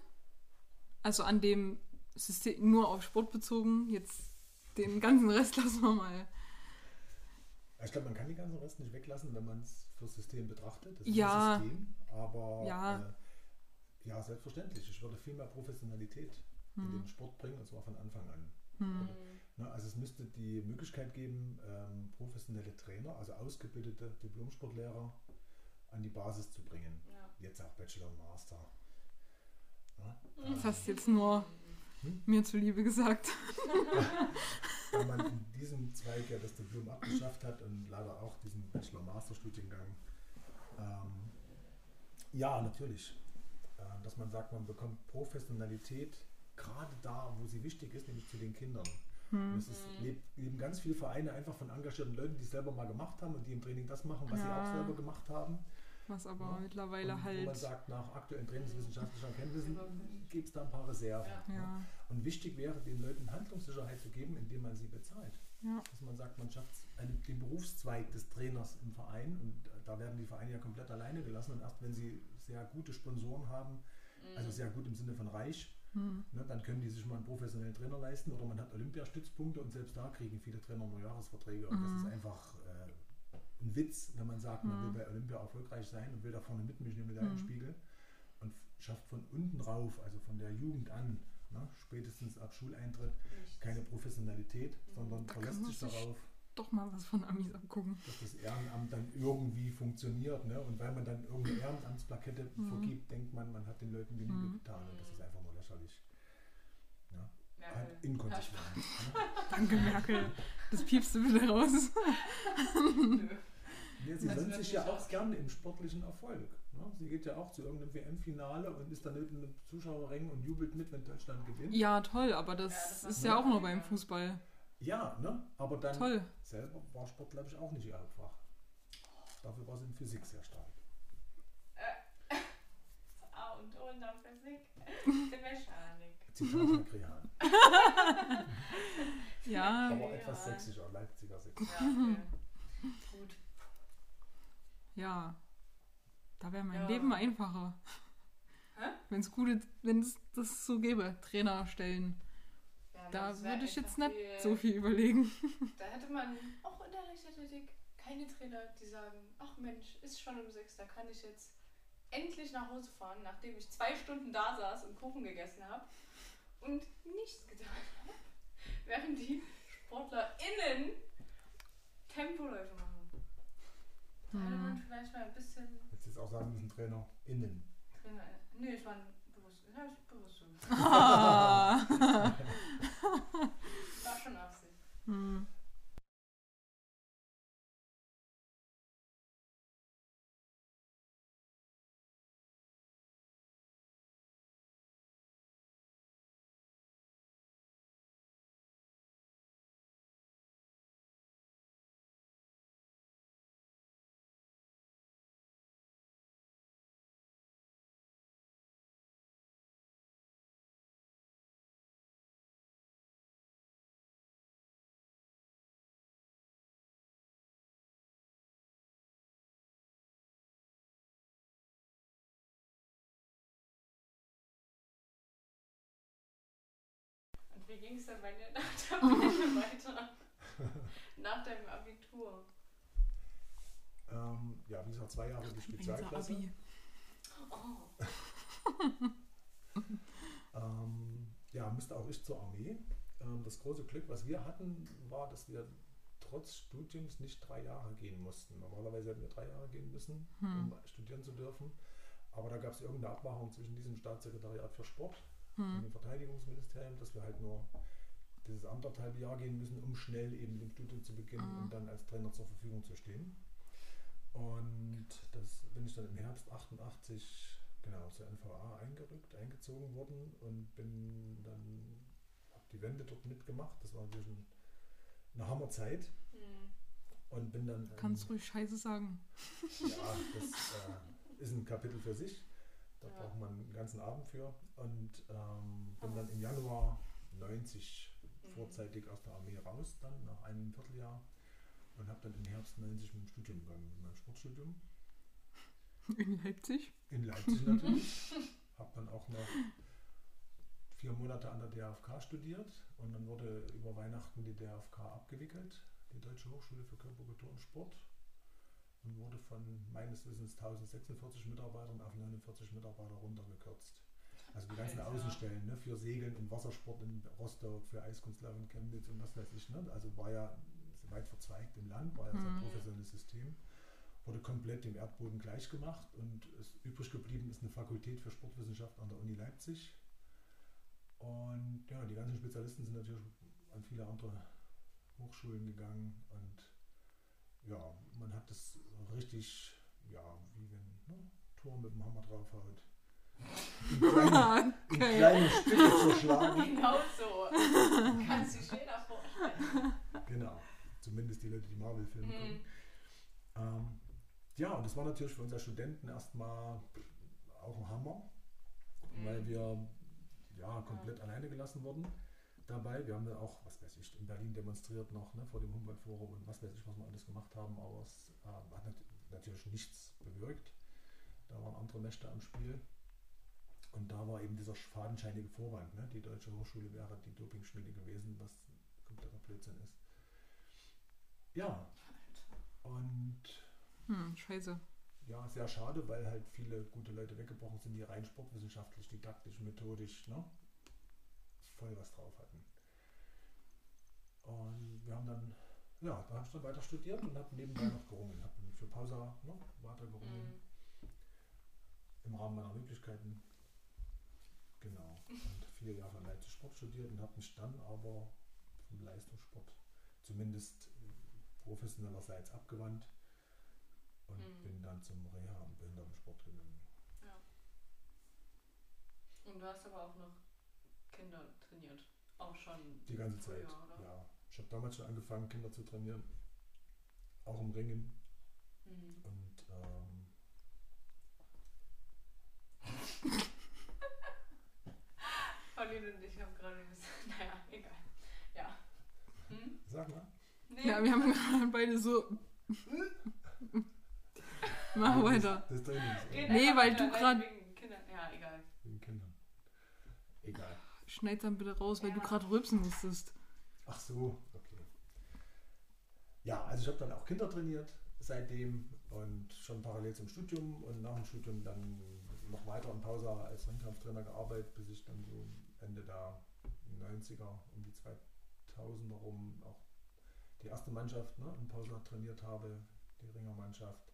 Also an dem System, nur auf Sport bezogen, jetzt den ganzen Rest <laughs> lassen wir mal. Ich glaube, man kann den ganzen Rest nicht weglassen, wenn man es fürs System betrachtet. Das Ja. ist ein System, aber Ja. Äh, ja, selbstverständlich. Ich würde viel mehr Professionalität in Hm. den Sport bringen, und zwar von Anfang an. Hm. Mhm. Ne, also es müsste die Möglichkeit geben, ähm, professionelle Trainer, also ausgebildete Diplomsportlehrer, an die Basis zu bringen. Ja. Jetzt auch Bachelor und Master. Ne? Das hast du jetzt nur Hm? mir zuliebe gesagt. <laughs> weil man in diesem Zweig ja das Diplom abgeschafft hat und leider auch diesen Bachelor-Master-Studiengang. Ähm, ja, natürlich. Äh, dass man sagt, man bekommt Professionalität gerade da, wo sie wichtig ist, nämlich zu den Kindern. Hm. Es ist, leb- leben ganz viele Vereine einfach von engagierten Leuten, die es selber mal gemacht haben und die im Training das machen, was sie Ja. auch selber gemacht haben. Was aber Ja. mittlerweile und Wo man halt. sagt, nach aktuellen trainingswissenschaftlichen Erkenntnissen gibt es da ein paar Reserven. Ja. Und wichtig wäre, den Leuten Handlungssicherheit zu geben, indem man sie bezahlt. Dass man sagt, man schafft den Berufszweig des Trainers im Verein und da werden die Vereine ja komplett alleine gelassen und erst wenn sie sehr gute Sponsoren haben, Mhm. also sehr gut im Sinne von reich, Hm. ne, dann können die sich mal einen professionellen Trainer leisten oder man hat Olympiastützpunkte und selbst da kriegen viele Trainer nur Jahresverträge und das Mhm. ist einfach äh, ein Witz, wenn man sagt, man Mhm. will bei Olympia erfolgreich sein und will da vorne mitmischen im Medaillenspiegel und schafft von unten rauf, also von der Jugend an, ne, spätestens ab Schuleintritt, Nichts. keine Professionalität, sondern Da verlässt sich darauf, Doch mal was von Amis abgucken. dass das Ehrenamt dann irgendwie funktioniert. Ne? Und weil man dann irgendeine Ehrenamtsplakette Mhm. vergibt, denkt man, man hat den Leuten Genüge Mhm. getan. Und das ist einfach nur lächerlich. Ja? Merkel. Halt inkonsequent. ne? <laughs> Danke, Merkel. Das piepst du bitte raus. <laughs> Ja, sie Das sich ja auch gerne im sportlichen Erfolg. Ne? Sie geht ja auch zu irgendeinem WM-Finale und ist dann in einem Zuschauerring und jubelt mit, wenn Deutschland gewinnt. Ja, toll, aber das, Ja, das ist ja auch nur beim Fußball. Ja, ne? aber dann Toll. selber war Sport, glaube ich, auch nicht ihr Hauptfach. Dafür war sie in Physik sehr stark. A und der Physik. <laughs> Der Mechanik. Zitat. <laughs> Ja, Aber etwas sächsischer, Leipziger Sächsisch. Ja, okay. Gut. ja. Da wäre mein Ja. Leben einfacher. Wenn es gute, wenn es das so gäbe, Trainer stellen. Ja, Da würde ich jetzt nicht so viel überlegen. <laughs> Da hätte man auch in der Leichtathletik keine Trainer, die sagen, ach Mensch, ist schon um sechs, da kann ich jetzt endlich nach Hause fahren, nachdem ich zwei Stunden da saß und Kuchen gegessen habe und nichts getan habe, während die SportlerInnen Tempoläufe machen. Da hätte man vielleicht mal ein bisschen Jetzt jetzt auch sagen müssen Trainer innen. Trainer. Nee, es war ein bewusst, ja, ist bewusst so. Ah. <laughs> War schon Absicht. Hm. Wie ging es dann bei dir nach der Wende <laughs> weiter? Nach deinem Abitur. Ähm, ja, wie gesagt, zwei Jahre die Unser Spezialklasse. Abi. Oh. <laughs> Ähm, ja, musste auch ich zur Armee. Ähm, das große Glück, was wir hatten, war, dass wir trotz Studiums nicht drei Jahre gehen mussten. Normalerweise hätten wir drei Jahre gehen müssen, Hm. um studieren zu dürfen. Aber da gab es irgendeine Abmachung zwischen diesem Staatssekretariat für Sport Hm. dem Verteidigungsministerium, dass wir halt nur dieses anderthalbe Jahr gehen müssen, um schnell eben mit dem Studium zu beginnen Ah. und dann als Trainer zur Verfügung zu stehen. Und das bin ich dann im Herbst 88 genau zur NVA eingerückt, eingezogen worden und bin dann habe die Wende dort mitgemacht. Das war natürlich ein, eine Hammerzeit Hm. und bin dann Kannst ruhig Scheiße sagen. ja, das äh, ist ein Kapitel für sich. Da Ja. braucht man einen ganzen Abend für. Und ähm, bin dann im Januar 90 Mhm. vorzeitig aus der Armee raus, dann nach einem Vierteljahr. Und habe dann im Herbst 90 mit dem Studium begonnen, mit meinem Sportstudium. In Leipzig. In Leipzig natürlich. <laughs> habe dann auch noch vier Monate an der DAFK studiert und dann wurde über Weihnachten die DAFK abgewickelt, die Deutsche Hochschule für Körperkultur und Sport. Und wurde von meines Wissens 1046 Mitarbeitern auf 49 Mitarbeiter runtergekürzt. Also die ganzen Alter. Außenstellen ne, für Segeln und Wassersport in Rostock, für Eiskunstlauf in Chemnitz und was weiß ich. Ne? Also war ja weit verzweigt im Land, war ja ein Mhm. sehr professionelles System. Wurde komplett dem Erdboden gleich gemacht und übrig geblieben ist eine Fakultät für Sportwissenschaft an der Uni Leipzig. Und ja, die ganzen Spezialisten sind natürlich an viele andere Hochschulen gegangen und ja, man hat das richtig, ja, wie wenn ne, Tor mit dem Hammer draufhaut. In <laughs> kleine, in okay. kleine Stücke zerschlagen. Genau so. Kann sich jeder vorstellen. Genau. Zumindest die Leute, die Marvel-Filme gucken. Mhm. Ähm, ja, und das war natürlich für uns als Studenten erstmal auch ein Hammer, weil wir ja komplett alleine gelassen wurden dabei. Wir haben dann auch, was weiß ich, in Berlin demonstriert noch ne, vor dem Humboldt-Forum und was weiß ich, was wir alles gemacht haben, aber es äh, hat nat natürlich nichts bewirkt. Da waren andere Mächte am Spiel. Und da war eben dieser fadenscheinige Vorwand, ne? die Deutsche Hochschule wäre die Dopingschmiede gewesen, was kompletter Blödsinn ist. Ja, und Hm, scheiße. ja, sehr schade, weil halt viele gute Leute weggebrochen sind, die rein sportwissenschaftlich, didaktisch, methodisch ne, voll was drauf hatten. Und wir haben dann, ja, da habe ich dann weiter studiert und habe nebenbei noch gerungen. Habe für Pausa ne, weiter gerungen, Mhm. im Rahmen meiner Möglichkeiten. Genau. Und vier Jahre in Leipzig Sport studiert und habe mich dann aber vom Leistungssport zumindest äh, professionellerseits abgewandt und Mhm. bin dann zum Reha- und Behindertensport gegangen. Und du hast aber auch noch Kinder trainiert. Auch schon. Die ganze Zeit. früher, oder? Ja. Ich habe damals schon angefangen, Kinder zu trainieren. Auch im Ringen. Mhm. Und ähm, <laughs> Pauline und ich haben gerade gesagt, <laughs> naja, egal. Ja. Hm? sag mal. Nee. Ja, wir haben gerade beide so. <laughs> Mach weiter. Das Training Red Nee, weil du Kindern. Ja, egal. Schneid dann bitte raus, weil Ja. du gerade rülpsen musstest. Ach so, okay. Ja, also ich habe dann auch Kinder trainiert seitdem und schon parallel zum Studium und nach dem Studium dann noch weiter in Pause als Ringkampftrainer gearbeitet, bis ich dann so Ende der 90er, um die 2000er rum auch die erste Mannschaft ne, in Pausa trainiert habe, die Ringermannschaft.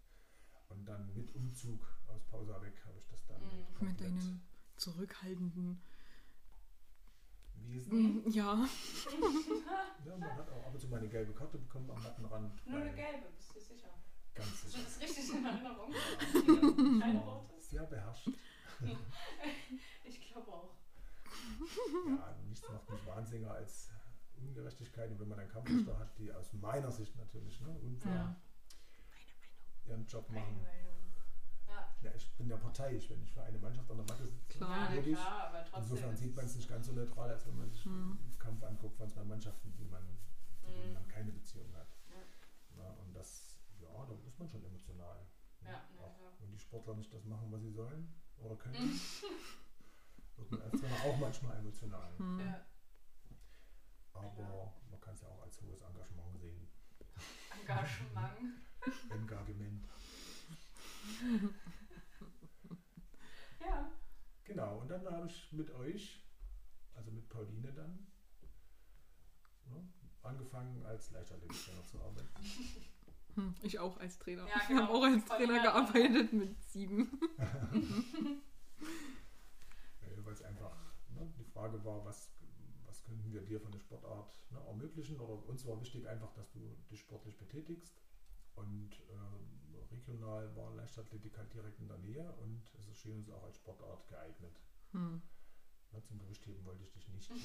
Und dann mit Umzug aus Pausa weg habe ich das dann Mhm. Mit deinem zurückhaltenden. Ja. Ja, man hat auch ab und zu mal eine gelbe Karte bekommen am Mattenrand. Nur eine gelbe, bist du sicher? Ganz sicher. das richtig in Erinnerung? Ja. Kein War rotes? Sehr beherrscht. <laughs> Ich glaube auch. Ja, nichts macht mich wahnsinniger als Ungerechtigkeit. Und wenn man einen Kampfrichter hat, die aus meiner Sicht natürlich ne, unfair Ja. ihren Job Meine machen. Meinung. Ja, ich bin ja parteiisch, wenn ich für eine Mannschaft an der Matte sitze. Klar. logisch. klar, aber trotzdem. Insofern sieht man es nicht ganz so neutral, als wenn man sich Hm. einen Kampf anguckt von zwei Mannschaften, die man, Mhm. man keine Beziehung hat. Ja. Na, und das, ja, da ist man schon emotional. ne? Ja, na auch klar. wenn die Sportler nicht das machen, was sie sollen oder können, <laughs> wird man als Trainer auch manchmal emotional. Hm. Ja, Aber man kann es ja auch als hohes Engagement sehen. Engagement. <laughs> Engagement. <laughs> Ja. Genau, und dann habe ich mit euch, also mit Pauline dann, ne, angefangen als Leichtathletiktrainer zu arbeiten. Hm, Ich auch als Trainer. Ja, Wir haben genau. auch als Trainer ja. gearbeitet mit sieben. <laughs> Äh, Weil es einfach ne, die Frage war, was, was könnten wir dir von der Sportart ne, ermöglichen? Oder uns war wichtig einfach, dass du dich sportlich betätigst. Und ähm, regional war Leichtathletik halt direkt in der Nähe und es erschien uns auch als Sportart geeignet. Hm, Ne, zum Gewichtheben wollte ich dich nicht. <laughs>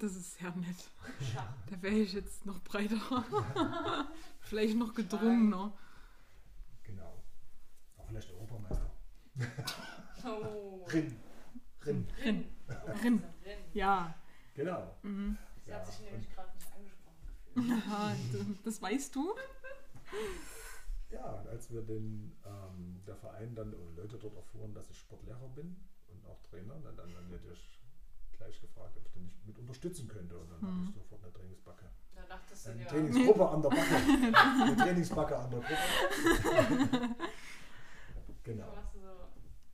Das ist sehr nett. Schach. Da wäre ich jetzt noch breiter. <laughs> Vielleicht noch gedrungener. Genau. Auch vielleicht Europameister. <laughs> Oh. Rin. Rin. Rin. Rin. Rin. Ja. Genau. Mhm. Ja, Sie hat sich nämlich gerade nicht angesprochen gefühlt. Das weißt du? Ja, und als wir den, ähm, der Verein dann oder Leute dort erfuhren, dass ich Sportlehrer bin und auch Trainer, dann, dann haben die natürlich gleich gefragt, ob ich den nicht mit unterstützen könnte. Und dann Hm. hatte ich sofort eine Trainingsbacke. Da dachtest du Eine dir, Trainingsgruppe an der <laughs> Backe. Eine Trainingsbacke an der Gruppe. <laughs> genau. du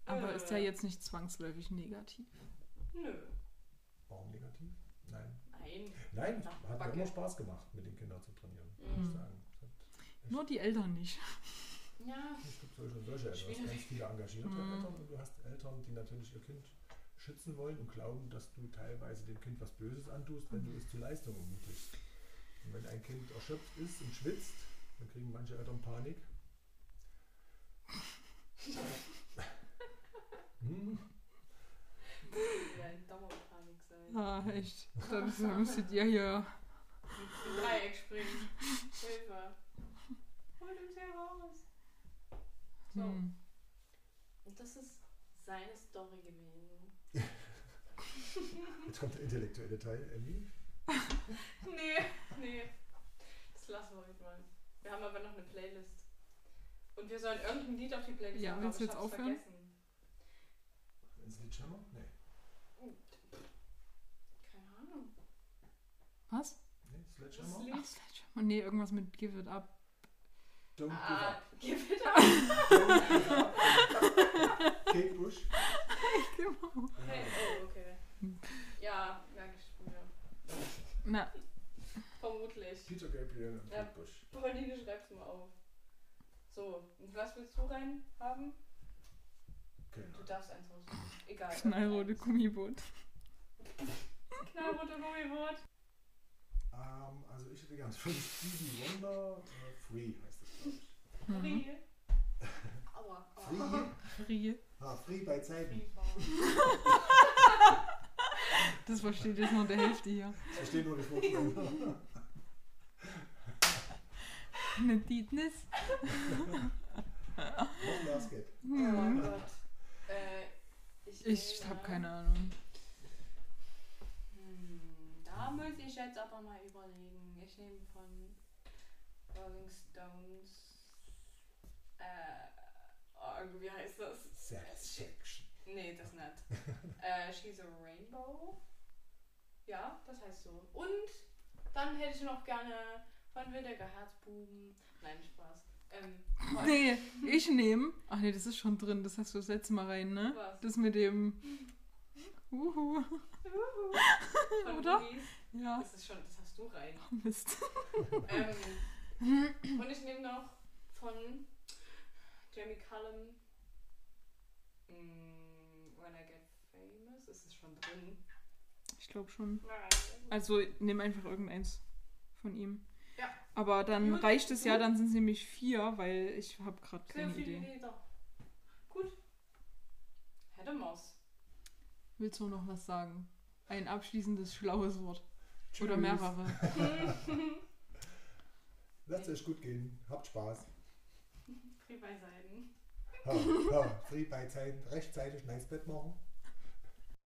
Aber äh, ist ja jetzt nicht zwangsläufig negativ. Nö, Warum negativ? Nein. nein. Nein, hat mir Backe. immer Spaß gemacht, mit den Kindern zu trainieren, muss Mhm. Nur die Eltern nicht. Ja, Es gibt solche und solche Eltern. Du hast ganz viele engagierte Mhm. Eltern und du hast Eltern, die natürlich ihr Kind schützen wollen und glauben, dass du teilweise dem Kind was Böses antust, wenn du es zur Leistung ermutigst. Und wenn ein Kind erschöpft ist und schwitzt, dann kriegen manche Eltern Panik. Hm, ja in Dauerpanik sein. Ah, echt. Dann müsstet ihr hier. Im Dreieck springen. Hilfe. Holt uns hier raus. So. Hm. Und das ist seine Story gewesen. Jetzt kommt der intellektuelle Teil, Emmy. <laughs> Nee, nee. Das lassen wir heute mal. Wir haben aber noch eine Playlist. Und wir sollen irgendein Lied auf die Playlist Ja, machen, willst aber du ich jetzt hab's aufhören? vergessen. Ins? Nee. Keine Ahnung. Was? Nee, Das Sledgehammer? Lied. Ach, Sledgehammer. Nee, irgendwas mit Give It Up. Don't Ah, give give it up. Don't give up. Kate Bush. Genau. Hey, oh, okay. Ja, merke ich mir. Na, Vermutlich. Peter Gabriel und Ja. Kate Bush. Pauline, schreib's mal auf. So, und was willst du rein haben? Keine Du darfst eins raussuchen. Egal. knallrote Gummiboot. Knallrote Gummiboot. Ähm, also ich hätte ganz von Stevie Wonder äh, Free das. Mhm. Free. Aua. Free? Frie. Ah, Free bei Zeiten. Das versteht jetzt nur der Hälfte hier. Ich verstehe nur die Vorstellung. Eine Dietnis. Noch Last <laughs> geht. Oh Hm. Gott. Äh, ich Ich habe keine Ahnung. Hm, da muss ich jetzt aber mal überlegen. Ich nehme von Rolling Stones. Äh, oh, wie heißt das? Satisfaction. Nee, das nicht. <laughs> äh, She's a Rainbow. Ja, das heißt so. Und dann hätte ich noch gerne von Wildecker Herzbuben. Nein, Spaß. Ähm, <laughs> Nee, ich nehme. Ach nee, das ist schon drin. Das hast du das letzte Mal rein, ne? Was? Das mit dem. <laughs> Uhu. Von Oder? Ja. Das ist schon, das hast du rein. Mist. ähm, und ich nehme noch von Jamie Cullum mm, When I Get Famous. Ist es schon drin? Ich glaube schon. Also nimm einfach irgendeins von ihm. Ja. Aber dann Gut. reicht es ja, dann sind es nämlich vier, weil ich habe gerade Sehr keine viele Idee. Lieder. Gut. Hätte Maus. Willst du noch was sagen? Ein abschließendes schlaues Wort. Tschüss. Oder mehrere. <laughs> Lasst euch gut gehen. Habt Spaß. Free bei Seiten. Ha, ha. Free bei Zeiten. Rechtzeitig nice Bett machen.